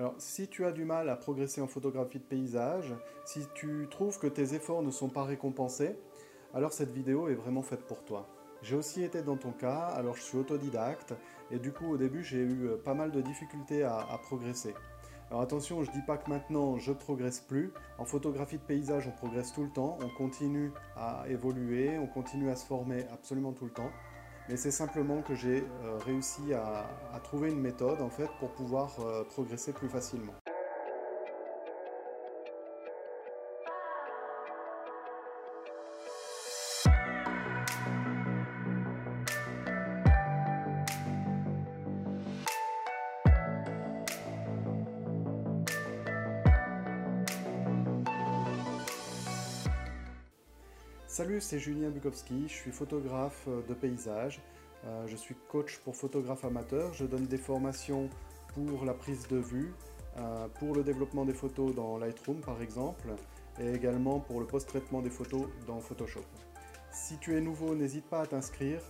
Alors, si tu as du mal à progresser en photographie de paysage, si tu trouves que tes efforts ne sont pas récompensés, alors cette vidéo est vraiment faite pour toi. J'ai aussi été dans ton cas, alors je suis autodidacte, et du coup au début j'ai eu euh, pas mal de difficultés à, à progresser. Alors attention, je dis pas que maintenant je progresse plus. En photographie de paysage, on progresse tout le temps, on continue à évoluer, on continue à se former absolument tout le temps. Mais c'est simplement que j'ai euh, réussi à, trouver une méthode en fait pour pouvoir euh, progresser plus facilement. Salut, c'est Julien Bukowski, je suis photographe euh, de paysage, euh, je suis coach pour photographe amateur, je donne des formations pour la prise de vue, euh, pour le développement des photos dans Lightroom par exemple, et également pour le post-traitement des photos dans Photoshop. Si tu es nouveau, n'hésite pas à t'inscrire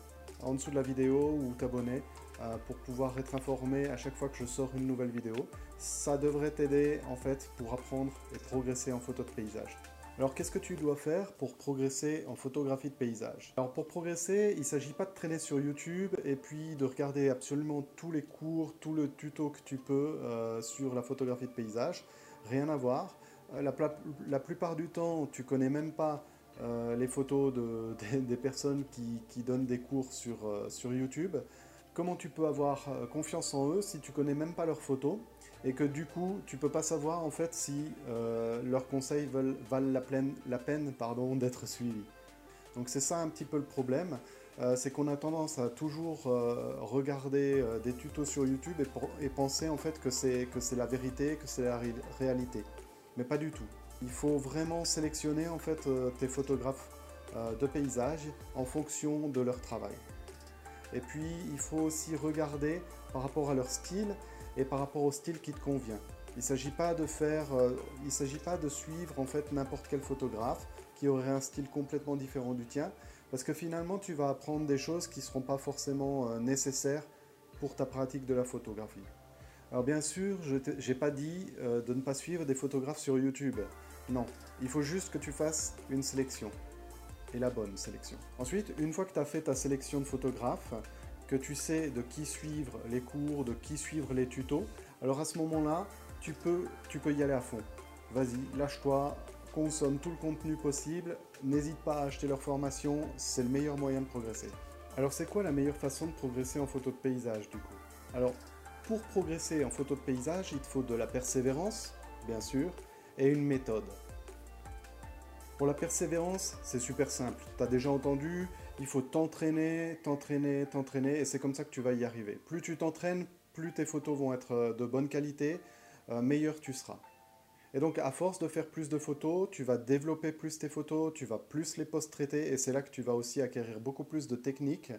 en dessous de la vidéo ou t'abonner pour pouvoir être informé à chaque fois que je sors une nouvelle vidéo. Ça devrait t'aider en fait pour apprendre et progresser en photo de paysage. Alors qu'est-ce que tu dois faire pour progresser en photographie de paysage? Alors pour progresser, il ne s'agit pas de traîner sur YouTube et puis de regarder absolument tous les cours, tout le tuto que tu peux euh, sur la photographie de paysage. Rien à voir. Euh, la, plupart du temps, tu connais même pas euh, les photos de, des, personnes qui, qui, donnent des cours sur, sur YouTube. Comment tu peux avoir confiance en eux si tu connais même pas leurs photos? Et que du coup tu peux pas savoir en fait si euh, leurs conseils valent la, pleine, la peine pardon, d'être suivis. Donc c'est ça un petit peu le problème, euh, c'est qu'on a tendance à toujours euh, regarder des tutos sur YouTube et, penser en fait que c'est la vérité, que c'est la réalité. Mais pas du tout. Il faut vraiment sélectionner en fait tes photographes de paysage en fonction de leur travail. Et puis il faut aussi regarder par rapport à leur style et par rapport au style qui te convient. Il ne s'agit pas de faire, euh, il s'agit pas de suivre en fait n'importe quel photographe qui aurait un style complètement différent du tien, parce que finalement tu vas apprendre des choses qui ne seront pas forcément euh, nécessaires pour ta pratique de la photographie. Alors bien sûr, je n'ai pas dit euh, de ne pas suivre des photographes sur YouTube. Non, il faut juste que tu fasses une sélection. Et la bonne sélection. Ensuite, une fois que tu as fait ta sélection de photographes, que tu sais de qui suivre les cours, de qui suivre les tutos, alors à ce moment-là, tu peux, tu peux y aller à fond. Vas-y, lâche-toi, consomme tout le contenu possible, n'hésite pas à acheter leur formation, c'est le meilleur moyen de progresser. Alors c'est quoi la meilleure façon de progresser en photo de paysage du coup? Alors pour progresser en photo de paysage, il te faut de la persévérance, bien sûr, et une méthode. Pour la persévérance, c'est super simple. Tu as déjà entendu, il faut t'entraîner, t'entraîner, t'entraîner, et c'est comme ça que tu vas y arriver. Plus tu t'entraînes, plus tes photos vont être euh, de bonne qualité, euh, meilleur tu seras. Et donc à force de faire plus de photos, tu vas développer plus tes photos, tu vas plus les post-traiter, et c'est là que tu vas aussi acquérir beaucoup plus de techniques,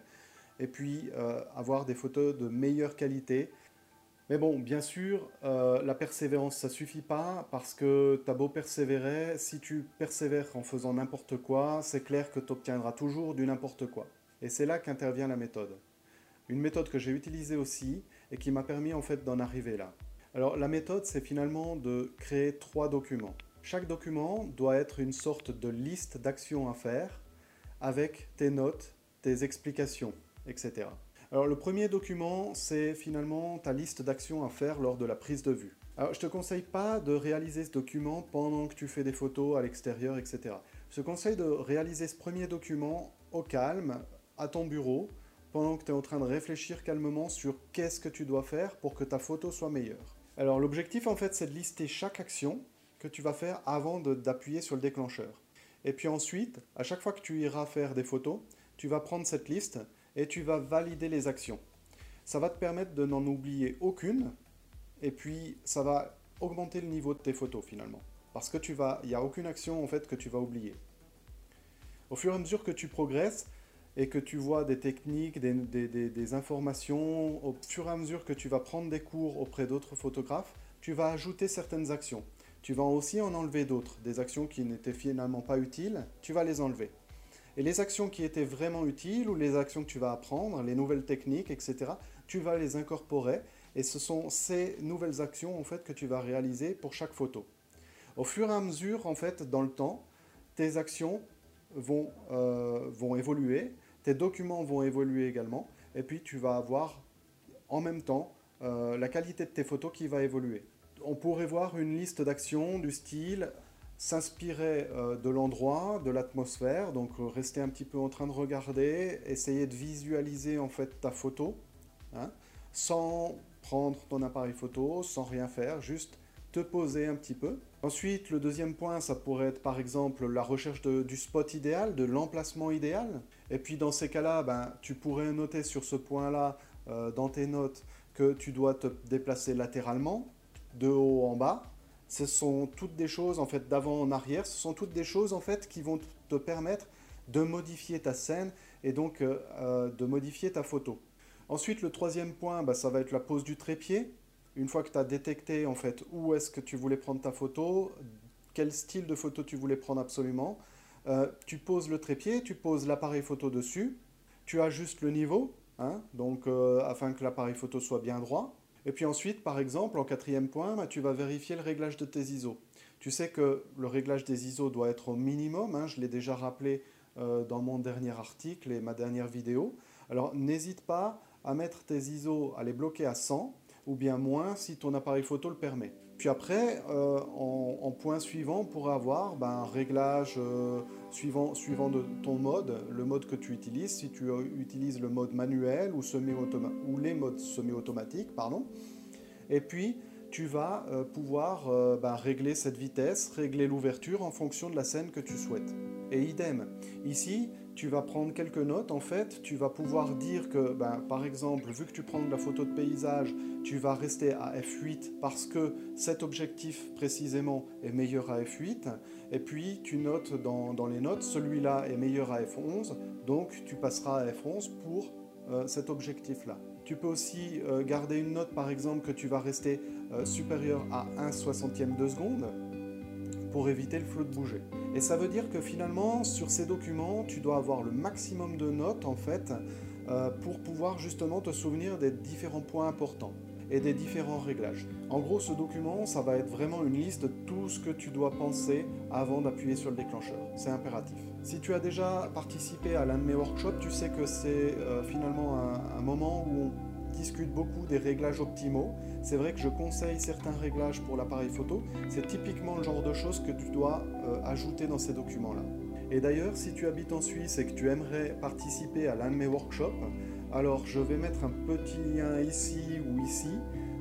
et puis euh, avoir des photos de meilleure qualité, mais bon, bien sûr, euh, la persévérance, ça suffit pas parce que tu as beau persévérer, si tu persévères en faisant n'importe quoi, c'est clair que tu obtiendras toujours du n'importe quoi. Et c'est là qu'intervient la méthode. Une méthode que j'ai utilisée aussi et qui m'a permis en fait d'en arriver là. Alors la méthode, c'est finalement de créer trois documents. Chaque document doit être une sorte de liste d'actions à faire avec tes notes, tes explications, etc. Alors le premier document, c'est finalement ta liste d'actions à faire lors de la prise de vue. Alors je te conseille pas de réaliser ce document pendant que tu fais des photos à l'extérieur, etc. Je te conseille de réaliser ce premier document au calme, à ton bureau, pendant que tu es en train de réfléchir calmement sur qu'est-ce que tu dois faire pour que ta photo soit meilleure. Alors l'objectif en fait c'est de lister chaque action que tu vas faire avant d'appuyer sur le déclencheur. Et puis ensuite, à chaque fois que tu iras faire des photos, tu vas prendre cette liste et tu vas valider les actions. Ça va te permettre de n'en oublier aucune et puis ça va augmenter le niveau de tes photos finalement. Parce que tu vas, il n'y a aucune action en fait que tu vas oublier. Au fur et à mesure que tu progresses et que tu vois des techniques, des, des informations, au fur et à mesure que tu vas prendre des cours auprès d'autres photographes, tu vas ajouter certaines actions. Tu vas aussi en enlever d'autres, des actions qui n'étaient finalement pas utiles, tu vas les enlever. Et les actions qui étaient vraiment utiles ou les actions que tu vas apprendre, les nouvelles techniques, etc., tu vas les incorporer Et ce sont ces nouvelles actions en fait que tu vas réaliser pour chaque photo. Au fur et à mesure, en fait, dans le temps, tes actions vont, euh, vont évoluer, tes documents vont évoluer également, et puis tu vas avoir en même temps euh, la qualité de tes photos qui va évoluer. On pourrait voir une liste d'actions du style s'inspirer euh, de l'endroit, de l'atmosphère, donc rester un petit peu en train de regarder, essayer de visualiser en fait ta photo, hein, sans prendre ton appareil photo, sans rien faire, juste te poser un petit peu. Ensuite, le deuxième point, ça pourrait être par exemple la recherche du spot idéal, de l'emplacement idéal. Et puis dans ces cas-là, ben, tu pourrais noter sur ce point-là, euh, dans tes notes, que tu dois te déplacer latéralement, de haut en bas. Ce sont toutes des choses en fait d'avant en arrière. Ce sont toutes des choses en fait qui vont te permettre de modifier ta scène et donc euh, euh, de modifier ta photo. Ensuite, le troisième point, ben, ça va être la pose du trépied une fois que tu as détecté en fait où est-ce que tu voulais prendre ta photo, quel style de photo tu voulais prendre absolument, euh, tu poses le trépied, tu poses l'appareil photo dessus, tu ajustes le niveau, hein, donc afin que l'appareil photo soit bien droit. Et puis ensuite, par exemple, en quatrième point, bah, tu vas vérifier le réglage de tes ISO. Tu sais que le réglage des ISO doit être au minimum, hein, je l'ai déjà rappelé euh, dans mon dernier article et ma dernière vidéo. Alors n'hésite pas à mettre tes ISO, à les bloquer à 100, ou bien moins si ton appareil photo le permet. Puis après, euh, en, point suivant, on pourra avoir ben, un réglage euh, suivant, de ton mode, le mode que tu utilises, si tu utilises le mode manuel ou, semi ou les modes semi-automatiques. Et puis, tu vas euh, pouvoir ben, régler cette vitesse, régler l'ouverture en fonction de la scène que tu souhaites. Idem, ici, tu vas prendre quelques notes, en fait, tu vas pouvoir dire que, ben, par exemple, vu que tu prends de la photo de paysage, tu vas rester à f8 parce que cet objectif précisément est meilleur à f8, et puis tu notes dans, les notes, celui-là est meilleur à f11, donc tu passeras à f11 pour euh, cet objectif-là. Tu peux aussi euh, garder une note, par exemple, que tu vas rester euh, supérieur à 1 soixantième de seconde, pour éviter le flot de bouger. Et ça veut dire que finalement, sur ces documents, tu dois avoir le maximum de notes en fait euh, pour pouvoir justement te souvenir des différents points importants et des différents réglages. En gros, ce document, ça va être vraiment une liste de tout ce que tu dois penser avant d'appuyer sur le déclencheur. C'est impératif. Si tu as déjà participé à l'un de mes workshops, tu sais que c'est euh, finalement un, un moment où on discute beaucoup des réglages optimaux. C'est vrai que je conseille certains réglages pour l'appareil photo. C'est typiquement le genre de choses que tu dois euh, ajouter dans ces documents-là. Et d'ailleurs, si tu habites en Suisse et que tu aimerais participer à l'un de mes workshops, alors je vais mettre un petit lien ici ou ici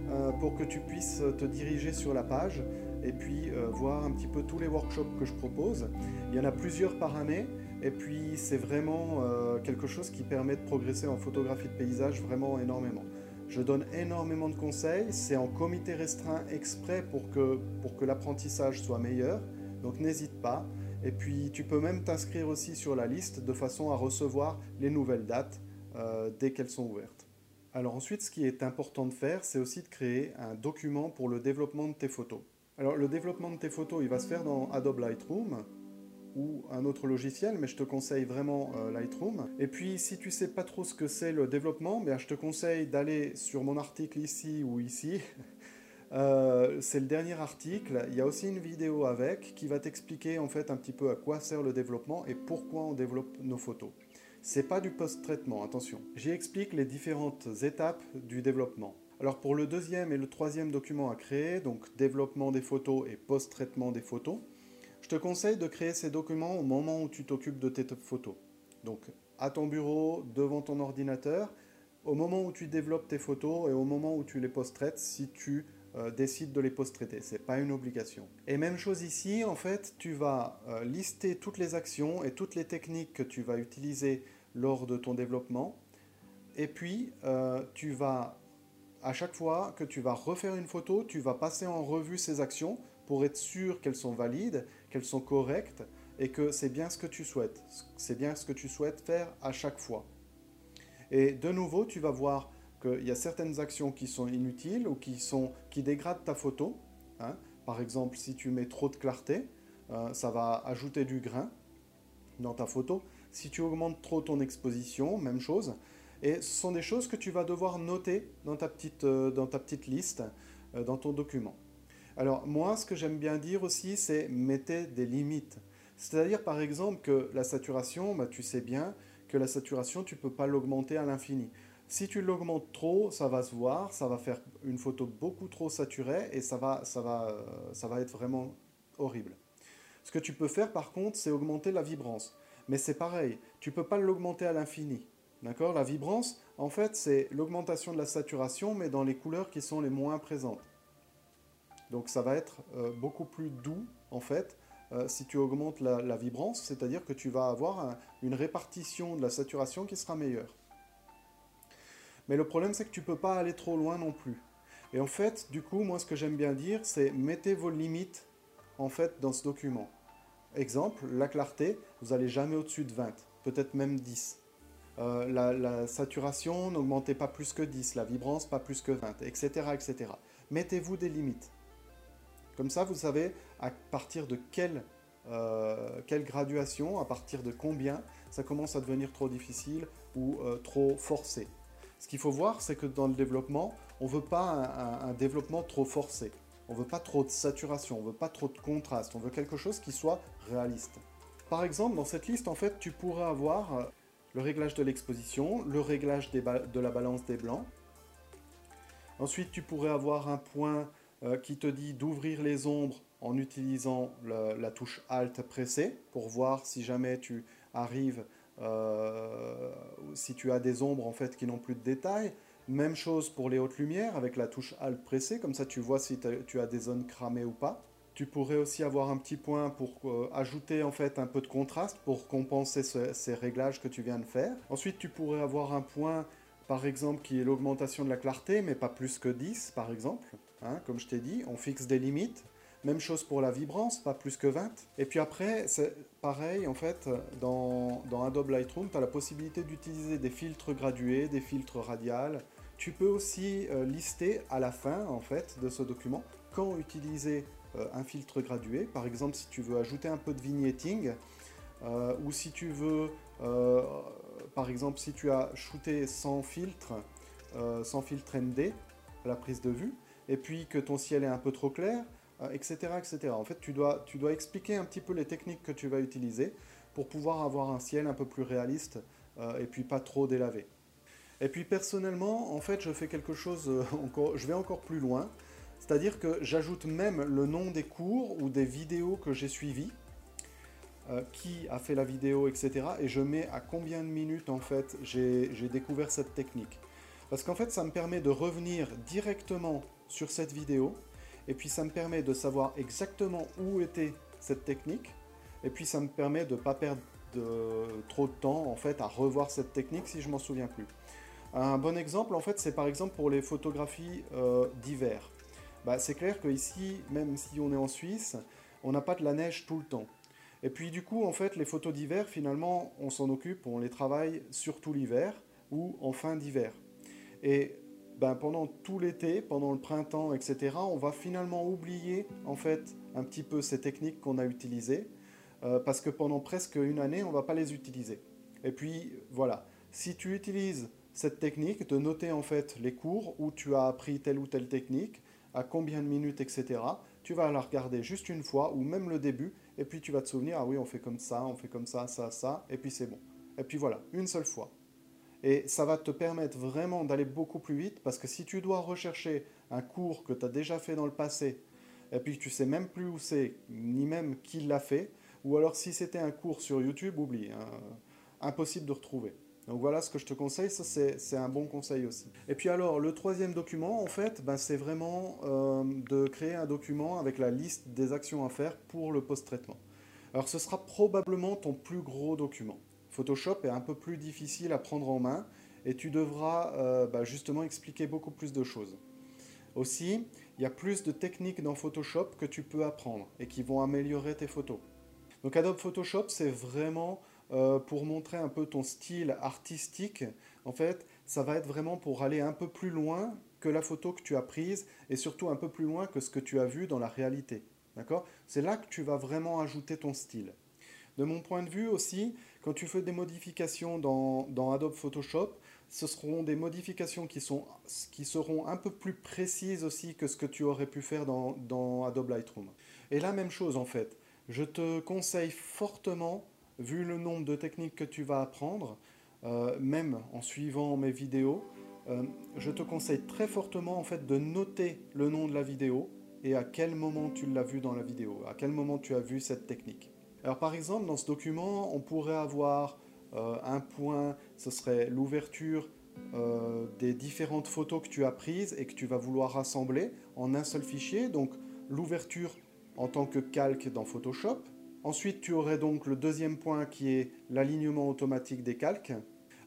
euh, pour que tu puisses te diriger sur la page et puis euh, voir un petit peu tous les workshops que je propose. Il y en a plusieurs par année et puis c'est vraiment euh, quelque chose qui permet de progresser en photographie de paysage vraiment énormément. Je donne énormément de conseils, c'est en comité restreint exprès pour que, pour que l'apprentissage soit meilleur, donc n'hésite pas. Et puis tu peux même t'inscrire aussi sur la liste de façon à recevoir les nouvelles dates euh, dès qu'elles sont ouvertes. Alors ensuite, ce qui est important de faire, c'est aussi de créer un document pour le développement de tes photos. Alors le développement de tes photos, il va se faire dans Adobe Lightroom ou un autre logiciel, mais je te conseille vraiment euh, Lightroom. Et puis, si tu sais pas trop ce que c'est le développement, bien, je te conseille d'aller sur mon article ici ou ici. Euh, c'est le dernier article. Il y a aussi une vidéo avec qui va t'expliquer en fait un petit peu à quoi sert le développement et pourquoi on développe nos photos. C'est pas du post-traitement, attention. J'y explique les différentes étapes du développement. Alors pour le deuxième et le troisième document à créer, donc développement des photos et post-traitement des photos, te conseille de créer ces documents au moment où tu t'occupes de tes photos. Donc à ton bureau, devant ton ordinateur, au moment où tu développes tes photos et au moment où tu les post-traites si tu euh, décides de les post-traiter. Ce n'est pas une obligation. Et même chose ici, en fait, tu vas euh, lister toutes les actions et toutes les techniques que tu vas utiliser lors de ton développement. Et puis, euh, tu vas, à chaque fois que tu vas refaire une photo, tu vas passer en revue ces actions pour être sûr qu'elles sont valides, qu'elles sont correctes et que c'est bien ce que tu souhaites. C'est bien ce que tu souhaites faire à chaque fois. Et de nouveau, tu vas voir qu'il y a certaines actions qui sont inutiles ou qui, sont, qui dégradent ta photo. Hein. Par exemple, si tu mets trop de clarté, euh, ça va ajouter du grain dans ta photo. Si tu augmentes trop ton exposition, même chose. Et ce sont des choses que tu vas devoir noter dans ta petite, euh, dans ta petite liste, euh, dans ton document. Alors moi, ce que j'aime bien dire aussi, c'est mettez des limites. C'est-à-dire par exemple que la saturation, bah, tu sais bien que la saturation, tu ne peux pas l'augmenter à l'infini. Si tu l'augmentes trop, ça va se voir, ça va faire une photo beaucoup trop saturée et ça va, ça va, euh, ça va être vraiment horrible. Ce que tu peux faire par contre, c'est augmenter la vibrance. Mais c'est pareil, tu ne peux pas l'augmenter à l'infini. D'accord? La vibrance, en fait, c'est l'augmentation de la saturation, mais dans les couleurs qui sont les moins présentes. Donc ça va être euh, beaucoup plus doux, en fait, euh, si tu augmentes la, vibrance, c'est-à-dire que tu vas avoir une répartition de la saturation qui sera meilleure. Mais le problème, c'est que tu ne peux pas aller trop loin non plus. Et en fait, du coup, moi, ce que j'aime bien dire, c'est mettez vos limites, en fait, dans ce document. Exemple, la clarté, vous n'allez jamais au-dessus de 20, peut-être même 10. Euh, la, saturation, n'augmentez pas plus que 10, la vibrance, pas plus que 20, etc. etc. Mettez-vous des limites. Comme ça, vous savez à partir de quelle, euh, quelle graduation, à partir de combien, ça commence à devenir trop difficile ou euh, trop forcé. Ce qu'il faut voir, c'est que dans le développement, on ne veut pas un, développement trop forcé. On ne veut pas trop de saturation, on ne veut pas trop de contraste, on veut quelque chose qui soit réaliste. Par exemple, dans cette liste, en fait, tu pourrais avoir euh, le réglage de l'exposition, le réglage de la balance des blancs. Ensuite, tu pourrais avoir un point euh, qui te dit d'ouvrir les ombres en utilisant la touche Alt pressée pour voir si jamais tu arrives, euh, si tu as des ombres en fait qui n'ont plus de détails. Même chose pour les hautes lumières avec la touche Alt pressée, comme ça tu vois si tu as des zones cramées ou pas. Tu pourrais aussi avoir un petit point pour euh, ajouter en fait un peu de contraste pour compenser ces réglages que tu viens de faire. Ensuite, tu pourrais avoir un point par exemple, qui est l'augmentation de la clarté, mais pas plus que 10, par exemple. Hein, comme je t'ai dit, on fixe des limites. Même chose pour la vibrance, pas plus que 20. Et puis après, c'est pareil, en fait, dans, Adobe Lightroom, tu as la possibilité d'utiliser des filtres gradués, des filtres radiales. Tu peux aussi euh, lister à la fin, en fait, de ce document, quand utiliser euh, un filtre gradué. Par exemple, si tu veux ajouter un peu de vignetting, euh, ou si tu veux par exemple, si tu as shooté sans filtre, sans filtre ND, la prise de vue, et puis que ton ciel est un peu trop clair, etc., euh, etc. En fait, tu dois, tu dois expliquer un petit peu les techniques que tu vas utiliser pour pouvoir avoir un ciel un peu plus réaliste euh, et puis pas trop délavé. Et puis personnellement, en fait, je fais quelque chose encore, je vais encore plus loin, c'est-à-dire que j'ajoute même le nom des cours ou des vidéos que j'ai suivies euh, qui a fait la vidéo, etc. Et je mets à combien de minutes en fait j'ai découvert cette technique. Parce qu'en fait ça me permet de revenir directement sur cette vidéo et puis ça me permet de savoir exactement où était cette technique et puis ça me permet de ne pas perdre trop de temps en fait à revoir cette technique si je m'en souviens plus. Un bon exemple en fait c'est par exemple pour les photographies euh, d'hiver. Bah, c'est clair que ici, même si on est en Suisse, on n'a pas de la neige tout le temps. Et puis du coup, en fait, les photos d'hiver, finalement, on s'en occupe, on les travaille surtout l'hiver ou en fin d'hiver. Et ben, pendant tout l'été, pendant le printemps, etc., on va finalement oublier en fait un petit peu ces techniques qu'on a utilisées, euh, parce que pendant presque une année, on ne va pas les utiliser. Et puis voilà, si tu utilises cette technique de noter en fait les cours où tu as appris telle ou telle technique, à combien de minutes, etc., tu vas la regarder juste une fois, ou même le début, et puis tu vas te souvenir, ah oui, on fait comme ça, on fait comme ça, ça, ça, et puis c'est bon. Et puis voilà, une seule fois. Et ça va te permettre vraiment d'aller beaucoup plus vite, parce que si tu dois rechercher un cours que tu as déjà fait dans le passé, et puis tu sais même plus où c'est, ni même qui l'a fait, ou alors si c'était un cours sur YouTube, oublie, hein, impossible de retrouver. Donc voilà ce que je te conseille, ça c'est un bon conseil aussi. Et puis alors, le troisième document, en fait, ben, c'est vraiment euh, de créer un document avec la liste des actions à faire pour le post-traitement. Alors ce sera probablement ton plus gros document. Photoshop est un peu plus difficile à prendre en main et tu devras euh, ben, justement expliquer beaucoup plus de choses. Aussi, il y a plus de techniques dans Photoshop que tu peux apprendre et qui vont améliorer tes photos. Donc Adobe Photoshop, c'est vraiment euh, pour montrer un peu ton style artistique. En fait, ça va être vraiment pour aller un peu plus loin que la photo que tu as prise et surtout un peu plus loin que ce que tu as vu dans la réalité. D'accord? C'est là que tu vas vraiment ajouter ton style. De mon point de vue aussi, quand tu fais des modifications dans, Adobe Photoshop, ce seront des modifications qui, seront un peu plus précises aussi que ce que tu aurais pu faire dans, dans Adobe Lightroom. Et la même chose en fait, je te conseille fortement, vu le nombre de techniques que tu vas apprendre, euh, même en suivant mes vidéos, euh, je te conseille très fortement en fait de noter le nom de la vidéo et à quel moment tu l'as vu dans la vidéo, à quel moment tu as vu cette technique. Alors par exemple, dans ce document, on pourrait avoir euh, un point, ce serait l'ouverture euh, des différentes photos que tu as prises et que tu vas vouloir rassembler en un seul fichier. Donc l'ouverture en tant que calque dans Photoshop. Ensuite, tu aurais donc le deuxième point qui est l'alignement automatique des calques.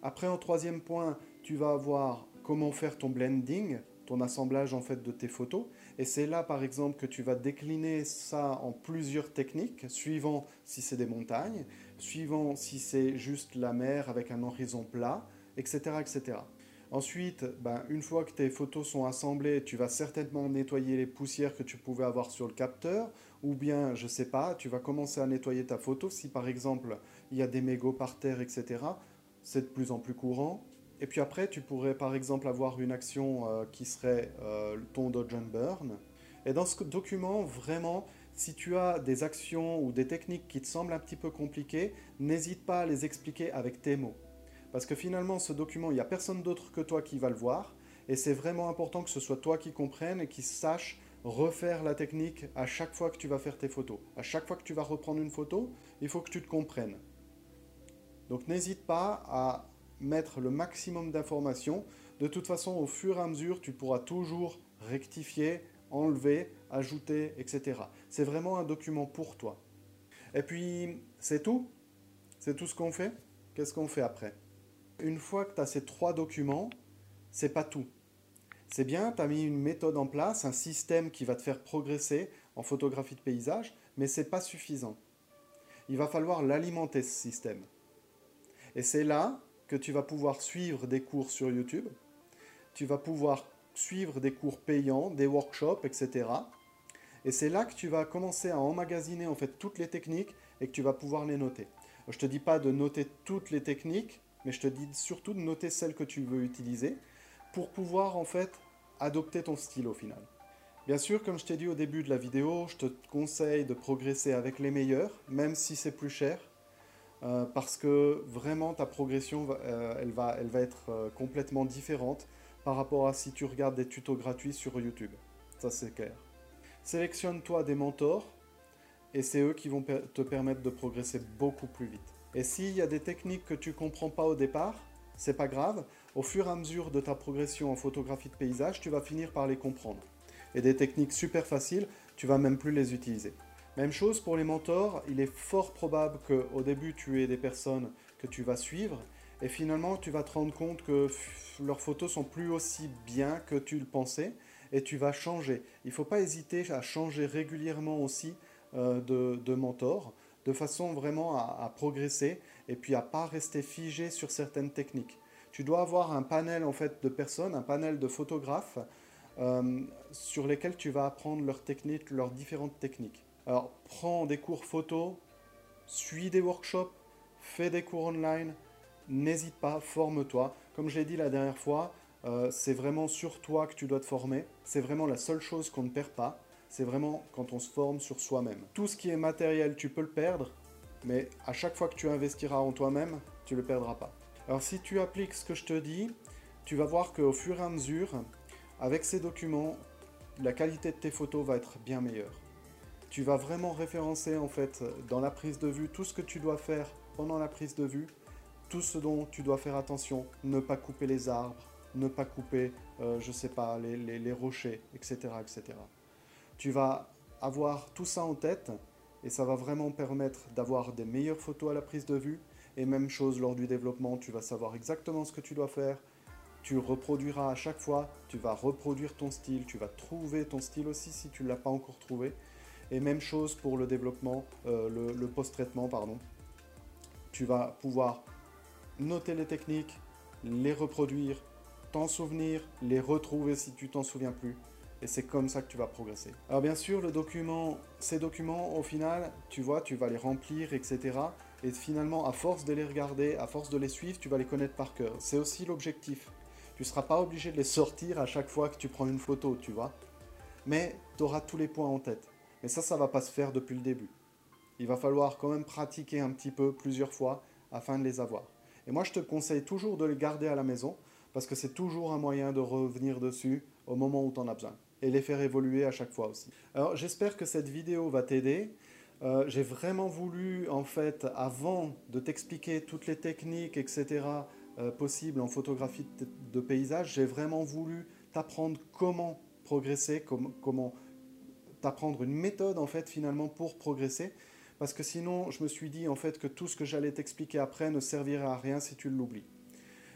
Après, en troisième point, tu vas avoir comment faire ton blending, ton assemblage en fait de tes photos. Et c'est là, par exemple, que tu vas décliner ça en plusieurs techniques, suivant si c'est des montagnes, suivant si c'est juste la mer avec un horizon plat, etc. etc. Ensuite, ben, une fois que tes photos sont assemblées, tu vas certainement nettoyer les poussières que tu pouvais avoir sur le capteur, ou bien, je sais pas, tu vas commencer à nettoyer ta photo. Si par exemple, il y a des mégots par terre, etc., c'est de plus en plus courant. Et puis après, tu pourrais par exemple avoir une action euh, qui serait euh, ton Dodge and Burn. Et dans ce document, vraiment, si tu as des actions ou des techniques qui te semblent un petit peu compliquées, n'hésite pas à les expliquer avec tes mots. Parce que finalement, ce document, il n'y a personne d'autre que toi qui va le voir. Et c'est vraiment important que ce soit toi qui comprennes et qui sache refaire la technique à chaque fois que tu vas faire tes photos. À chaque fois que tu vas reprendre une photo, il faut que tu te comprennes. Donc n'hésite pas à mettre le maximum d'informations. De toute façon, au fur et à mesure, tu pourras toujours rectifier, enlever, ajouter, etc. C'est vraiment un document pour toi. Et puis, c'est tout? C'est tout ce qu'on fait? Qu'est-ce qu'on fait après? Une fois que tu as ces trois documents, c'est pas tout. C'est bien, tu as mis une méthode en place, un système qui va te faire progresser en photographie de paysage, mais c'est pas suffisant. Il va falloir l'alimenter ce système. Et c'est là que tu vas pouvoir suivre des cours sur YouTube, tu vas pouvoir suivre des cours payants, des workshops, etc. Et c'est là que tu vas commencer à emmagasiner en fait toutes les techniques et que tu vas pouvoir les noter. Je te dis pas de noter toutes les techniques, mais je te dis surtout de noter celles que tu veux utiliser pour pouvoir en fait adopter ton style au final. Bien sûr, comme je t'ai dit au début de la vidéo, je te conseille de progresser avec les meilleurs, même si c'est plus cher. Euh, parce que vraiment ta progression, euh, elle, va, elle va être euh, complètement différente par rapport à si tu regardes des tutos gratuits sur YouTube. Ça c'est clair. Sélectionne-toi des mentors et c'est eux qui vont te permettre de progresser beaucoup plus vite. Et s'il y a des techniques que tu comprends pas au départ, c'est pas grave. Au fur et à mesure de ta progression en photographie de paysage, tu vas finir par les comprendre. Et des techniques super faciles, tu vas même plus les utiliser. Même chose pour les mentors, il est fort probable qu'au début tu aies des personnes que tu vas suivre et finalement tu vas te rendre compte que leurs photos sont plus aussi bien que tu le pensais et tu vas changer. Il ne faut pas hésiter à changer régulièrement aussi euh, de, mentor de façon vraiment à, progresser et puis à pas rester figé sur certaines techniques. Tu dois avoir un panel en fait de personnes, un panel de photographes euh, sur lesquels tu vas apprendre leurs techniques, leurs différentes techniques. Alors, prends des cours photo, suis des workshops, fais des cours online, n'hésite pas, forme-toi. Comme je l'ai dit la dernière fois, euh, c'est vraiment sur toi que tu dois te former. C'est vraiment la seule chose qu'on ne perd pas. C'est vraiment quand on se forme sur soi-même. Tout ce qui est matériel, tu peux le perdre, mais à chaque fois que tu investiras en toi-même, tu ne le perdras pas. Alors si tu appliques ce que je te dis, tu vas voir qu'au fur et à mesure, avec ces documents, la qualité de tes photos va être bien meilleure tu vas vraiment référencer en fait dans la prise de vue tout ce que tu dois faire pendant la prise de vue, tout ce dont tu dois faire attention, ne pas couper les arbres, ne pas couper, euh, je sais pas, les, rochers, etc., etc. Tu vas avoir tout ça en tête et ça va vraiment permettre d'avoir des meilleures photos à la prise de vue. Et même chose lors du développement, tu vas savoir exactement ce que tu dois faire. Tu reproduiras à chaque fois, tu vas reproduire ton style, tu vas trouver ton style aussi si tu ne l'as pas encore trouvé. Et même chose pour le développement, euh, le, post-traitement, pardon. Tu vas pouvoir noter les techniques, les reproduire, t'en souvenir, les retrouver si tu t'en souviens plus. Et c'est comme ça que tu vas progresser. Alors bien sûr, le document, ces documents, au final, tu vois, tu vas les remplir, etc. Et finalement, à force de les regarder, à force de les suivre, tu vas les connaître par cœur. C'est aussi l'objectif. Tu ne seras pas obligé de les sortir à chaque fois que tu prends une photo, tu vois. Mais tu auras tous les points en tête. Mais ça, ça va pas se faire depuis le début. Il va falloir quand même pratiquer un petit peu, plusieurs fois, afin de les avoir. Et moi, je te conseille toujours de les garder à la maison, parce que c'est toujours un moyen de revenir dessus au moment où tu en as besoin. Et les faire évoluer à chaque fois aussi. Alors, j'espère que cette vidéo va t'aider. Euh, j'ai vraiment voulu, en fait, avant de t'expliquer toutes les techniques, etc., euh, possibles en photographie de, paysage, j'ai vraiment voulu t'apprendre comment progresser, comment t'apprendre une méthode, en fait, finalement, pour progresser. Parce que sinon, je me suis dit, en fait, que tout ce que j'allais t'expliquer après ne servirait à rien si tu l'oublies.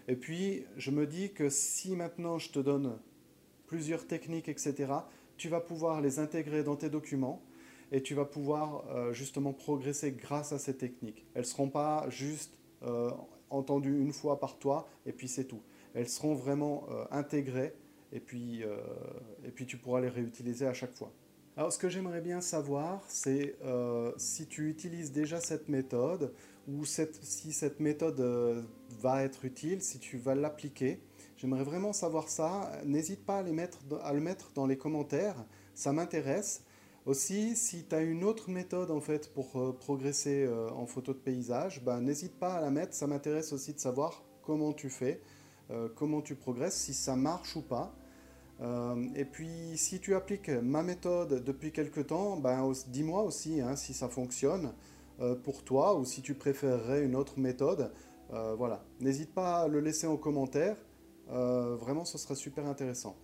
Et puis, je me dis que si maintenant je te donne plusieurs techniques, etc., tu vas pouvoir les intégrer dans tes documents et tu vas pouvoir euh, justement progresser grâce à ces techniques. Elles ne seront pas juste euh, entendues une fois par toi et puis c'est tout. Elles seront vraiment euh, intégrées et puis, et puis tu pourras les réutiliser à chaque fois. Alors ce que j'aimerais bien savoir, c'est si tu utilises déjà cette méthode ou si cette méthode va être utile, si tu vas l'appliquer. J'aimerais vraiment savoir ça. N'hésite pas à, le mettre dans les commentaires, ça m'intéresse. Aussi, si tu as une autre méthode en fait pour euh, progresser euh, en photo de paysage, ben, n'hésite pas à la mettre. Ça m'intéresse aussi de savoir comment tu fais, euh, comment tu progresses, si ça marche ou pas. Et puis, si tu appliques ma méthode depuis quelque temps, ben, dis-moi aussi hein, si ça fonctionne pour toi ou si tu préférerais une autre méthode. voilà, n'hésite pas à le laisser en commentaire. vraiment, ce serait super intéressant.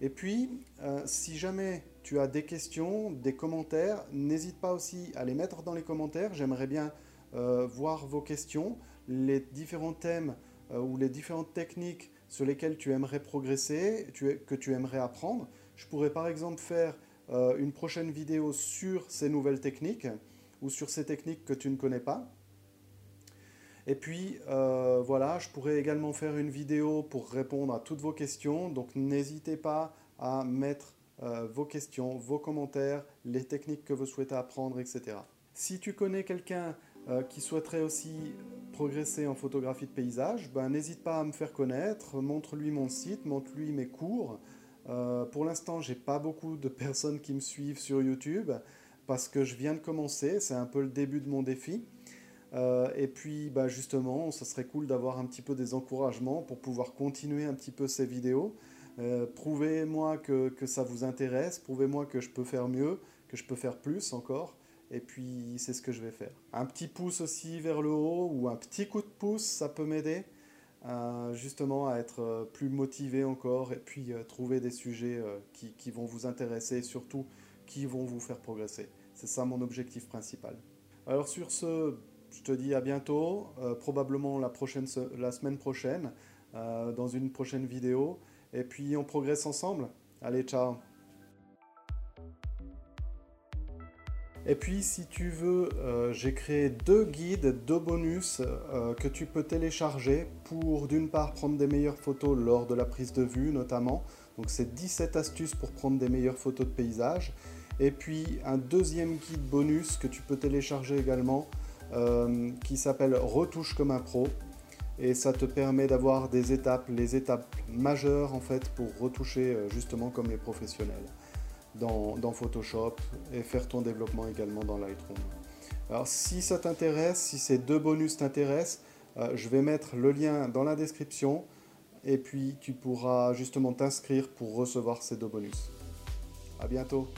Et puis, euh, si jamais tu as des questions, des commentaires, n'hésite pas aussi à les mettre dans les commentaires. J'aimerais bien euh, voir vos questions, les différents thèmes euh, ou les différentes techniques sur lesquelles tu aimerais progresser, que tu aimerais apprendre. Je pourrais par exemple faire une prochaine vidéo sur ces nouvelles techniques ou sur ces techniques que tu ne connais pas. Et puis euh, voilà, je pourrais également faire une vidéo pour répondre à toutes vos questions. Donc n'hésitez pas à mettre euh, vos questions, vos commentaires, les techniques que vous souhaitez apprendre, etc. Si tu connais quelqu'un euh, qui souhaiterait aussi progresser en photographie de paysage, ben, n'hésite pas à me faire connaître, montre-lui mon site, montre-lui mes cours. pour l'instant, j'ai pas beaucoup de personnes qui me suivent sur YouTube parce que je viens de commencer, c'est un peu le début de mon défi. Euh, et puis, bah, justement, ça serait cool d'avoir un petit peu des encouragements pour pouvoir continuer un petit peu ces vidéos. Euh, prouvez-moi que, que, ça vous intéresse, prouvez-moi que je peux faire mieux, que je peux faire plus encore. Et puis, c'est ce que je vais faire. Un petit pouce aussi vers le haut ou un petit coup de pouce, ça peut m'aider euh, justement à être plus motivé encore et puis trouver des sujets qui, vont vous intéresser et surtout qui vont vous faire progresser. C'est ça mon objectif principal. Alors sur ce, je te dis à bientôt, euh, probablement la, prochaine, semaine prochaine, euh, dans une prochaine vidéo. Et puis on progresse ensemble. Allez, ciao Et puis si tu veux, euh, j'ai créé deux guides, deux bonus que tu peux télécharger pour d'une part prendre des meilleures photos lors de la prise de vue notamment. Donc c'est 17 astuces pour prendre des meilleures photos de paysage. Et puis un deuxième guide bonus que tu peux télécharger également euh, qui s'appelle Retouche comme un pro. Et ça te permet d'avoir des étapes, les étapes majeures en fait pour retoucher euh, justement comme les professionnels dans, Photoshop et faire ton développement également dans Lightroom. Alors si ça t'intéresse, si ces deux bonus t'intéressent, euh, je vais mettre le lien dans la description et puis tu pourras justement t'inscrire pour recevoir ces deux bonus. A bientôt